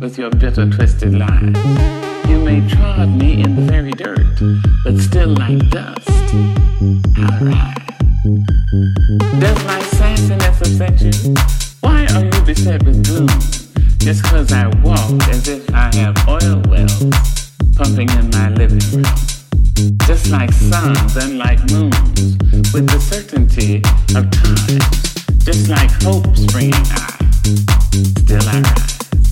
with your bitter, twisted lies. You may trod me in the very dirt, but still like dust, I rise. Does my sassiness upset you? Why are you beset with gloom? Just cause I walk as if I have oil wells pumping in my living room. Just like suns and like moons, with the certainty of time. Just like hope springing high, still I rise.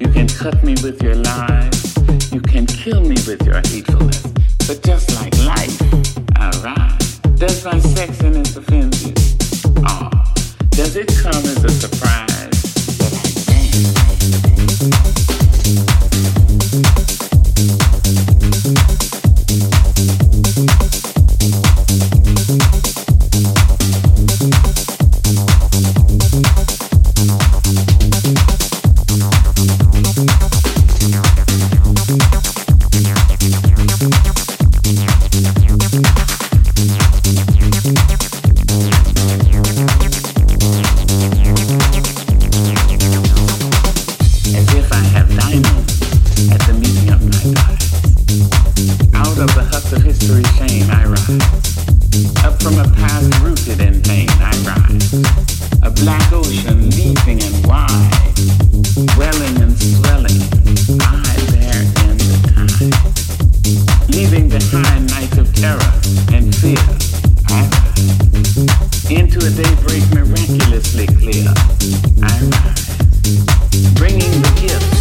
You can cut me with your lies. You can kill me with your hatefulness. But just like life, I rise. Does my sexiness offend you? Ah, oh, does it come as a surprise? of shame I rise. Up from a past rooted in pain I rise. A black ocean leaping and wide, and swelling, I bear in. Leaving behind nights of terror and fear, I rise. Into a daybreak miraculously clear, I rise. Bringing the gift.